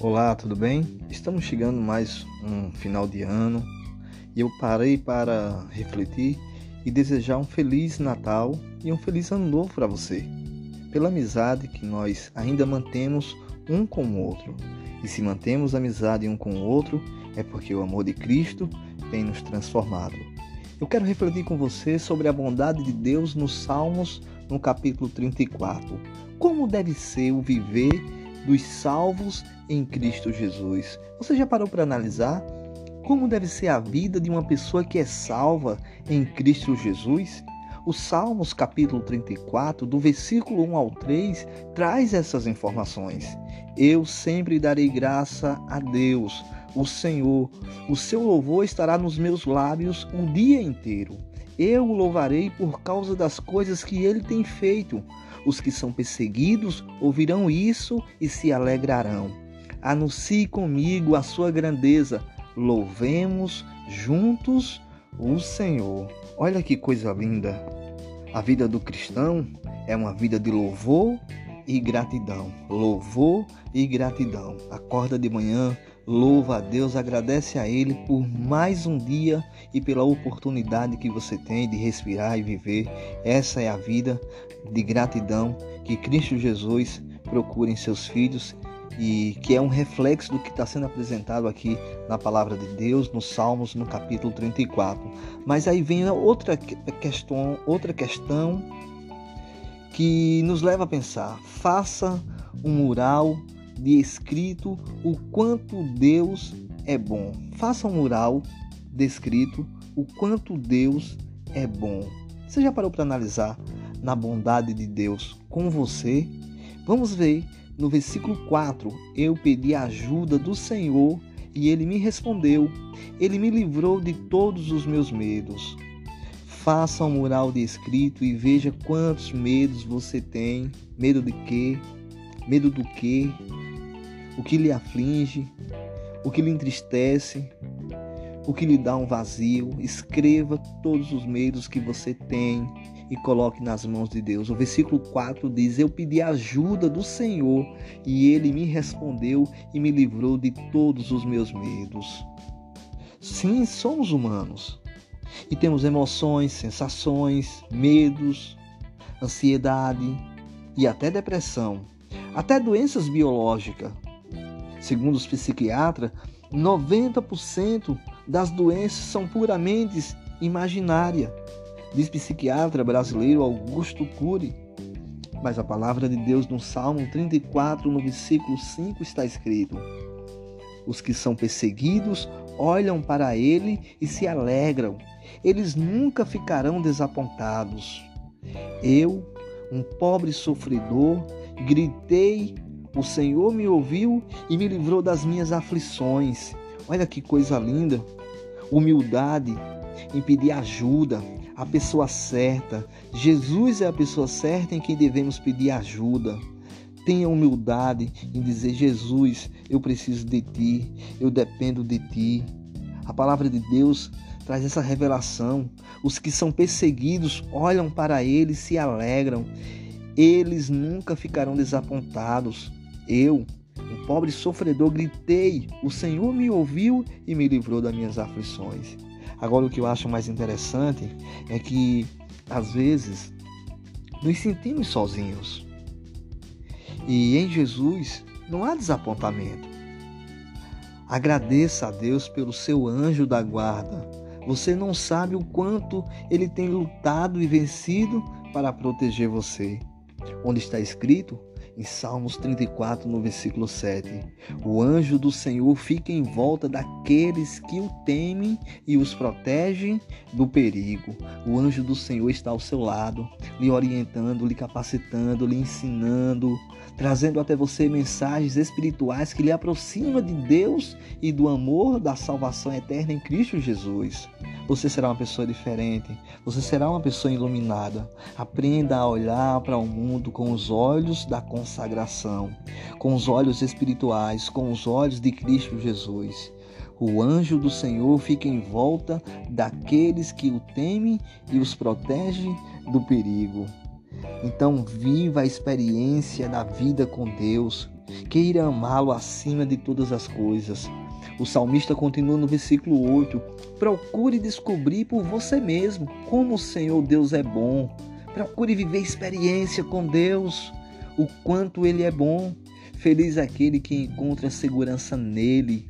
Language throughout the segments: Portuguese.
Olá, tudo bem? Estamos chegando mais um final de ano e eu parei para refletir e desejar um feliz Natal e um feliz Ano Novo para você, pela amizade que nós ainda mantemos um com o outro. E se mantemos amizade um com o outro, é porque o amor de Cristo tem nos transformado. Eu quero refletir com você sobre a bondade de Deus nos Salmos, no capítulo 34. Como deve ser o viver dos salvos em Cristo Jesus. Você já parou para analisar como deve ser a vida de uma pessoa que é salva em Cristo Jesus? O Salmos capítulo 34, do versículo 1 ao 3, traz essas informações. Eu sempre darei graça a Deus, o Senhor. O seu louvor estará nos meus lábios o dia inteiro. Eu o louvarei por causa das coisas que ele tem feito. Os que são perseguidos ouvirão isso e se alegrarão. Anuncie comigo a sua grandeza. Louvemos juntos o Senhor. Olha que coisa linda. A vida do cristão é uma vida de louvor e gratidão. Louvor e gratidão. Acorda de manhã, louva a Deus, agradece a Ele por mais um dia e pela oportunidade que você tem de respirar e viver. Essa é a vida de gratidão que Cristo Jesus procura em seus filhos e que é um reflexo do que está sendo apresentado aqui na palavra de Deus, nos Salmos, no capítulo 34. Mas aí vem outra questão, outra questão que nos leva a pensar: faça um mural de escrito o quanto Deus é bom. Faça um mural descrito o quanto Deus é bom. Você já parou para analisar na bondade de Deus com você? Vamos ver no versículo 4. Eu pedi ajuda do Senhor e ele me respondeu. Ele me livrou de todos os meus medos. Faça um mural de escrito e veja quantos medos você tem. Medo de quê? Medo do quê? O que lhe aflige? O que lhe entristece? O que lhe dá um vazio? Escreva todos os medos que você tem e coloque nas mãos de Deus. O versículo 4 diz: Eu pedi ajuda do Senhor e ele me respondeu e me livrou de todos os meus medos. Sim, somos humanos e temos emoções, sensações, medos, ansiedade e até depressão, até doenças biológicas. Segundo os psiquiatras, 90% das doenças são puramente imaginárias, diz psiquiatra brasileiro Augusto Cury. Mas a palavra de Deus no Salmo 34, no versículo 5 está escrito: Os que são perseguidos olham para ele e se alegram eles nunca ficarão desapontados. Eu, um pobre sofredor, gritei, o Senhor me ouviu e me livrou das minhas aflições. Olha que coisa linda! Humildade em pedir ajuda, a pessoa certa. Jesus é a pessoa certa em quem devemos pedir ajuda. Tenha humildade em dizer: Jesus, eu preciso de ti, eu dependo de ti. A palavra de Deus traz essa revelação. Os que são perseguidos olham para ele e se alegram. Eles nunca ficarão desapontados. Eu, um pobre sofredor, gritei: O Senhor me ouviu e me livrou das minhas aflições. Agora, o que eu acho mais interessante é que, às vezes, nos sentimos sozinhos. E em Jesus não há desapontamento. Agradeça a Deus pelo seu anjo da guarda, você não sabe o quanto ele tem lutado e vencido para proteger você. Onde está escrito? Em Salmos 34, no versículo 7: O anjo do Senhor fica em volta daqueles que o temem e os protege do perigo. O anjo do Senhor está ao seu lado, lhe orientando, lhe capacitando, lhe ensinando, trazendo até você mensagens espirituais que lhe aproximam de Deus e do amor da salvação eterna em Cristo Jesus. Você será uma pessoa diferente, você será uma pessoa iluminada. Aprenda a olhar para o mundo com os olhos da consagração, com os olhos espirituais, com os olhos de Cristo Jesus. O anjo do Senhor fica em volta daqueles que o temem e os protege do perigo. Então, viva a experiência da vida com Deus. Queira amá-lo acima de todas as coisas. O salmista continua no versículo 8: Procure descobrir por você mesmo como o Senhor Deus é bom. Procure viver experiência com Deus, o quanto Ele é bom. Feliz aquele que encontra segurança nele.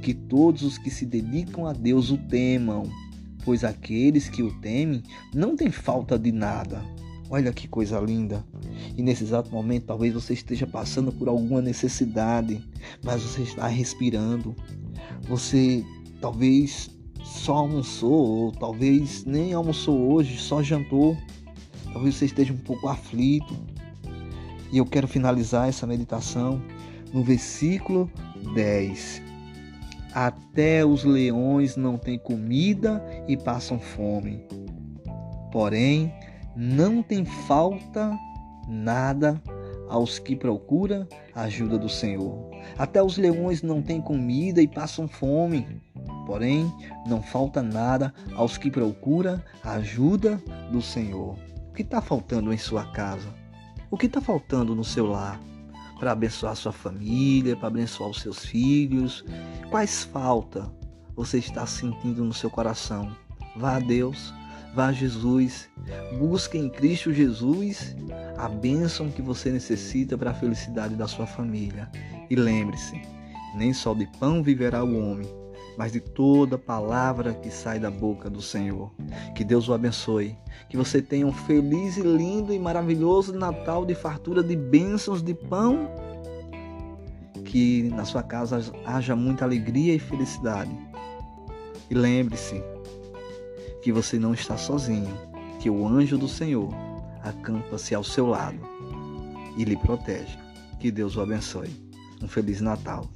Que todos os que se dedicam a Deus o temam, pois aqueles que o temem não têm falta de nada. Olha que coisa linda. E nesse exato momento, talvez você esteja passando por alguma necessidade, mas você está respirando. Você talvez só almoçou, ou talvez nem almoçou hoje, só jantou. Talvez você esteja um pouco aflito. E eu quero finalizar essa meditação no versículo 10. Até os leões não têm comida e passam fome. Porém, não tem falta nada aos que procuram a ajuda do Senhor. Até os leões não têm comida e passam fome. Porém, não falta nada aos que procuram a ajuda do Senhor. O que está faltando em sua casa? O que está faltando no seu lar? Para abençoar sua família, para abençoar os seus filhos? Quais falta você está sentindo no seu coração? Vá a Deus Vá a Jesus, busque em Cristo Jesus a bênção que você necessita para a felicidade da sua família. E lembre-se, nem só de pão viverá o homem, mas de toda palavra que sai da boca do Senhor. Que Deus o abençoe. Que você tenha um feliz e lindo e maravilhoso Natal de fartura de bênçãos de pão. Que na sua casa haja muita alegria e felicidade. E lembre-se, que você não está sozinho, que o anjo do Senhor acampa-se ao seu lado e lhe protege. Que Deus o abençoe. Um Feliz Natal.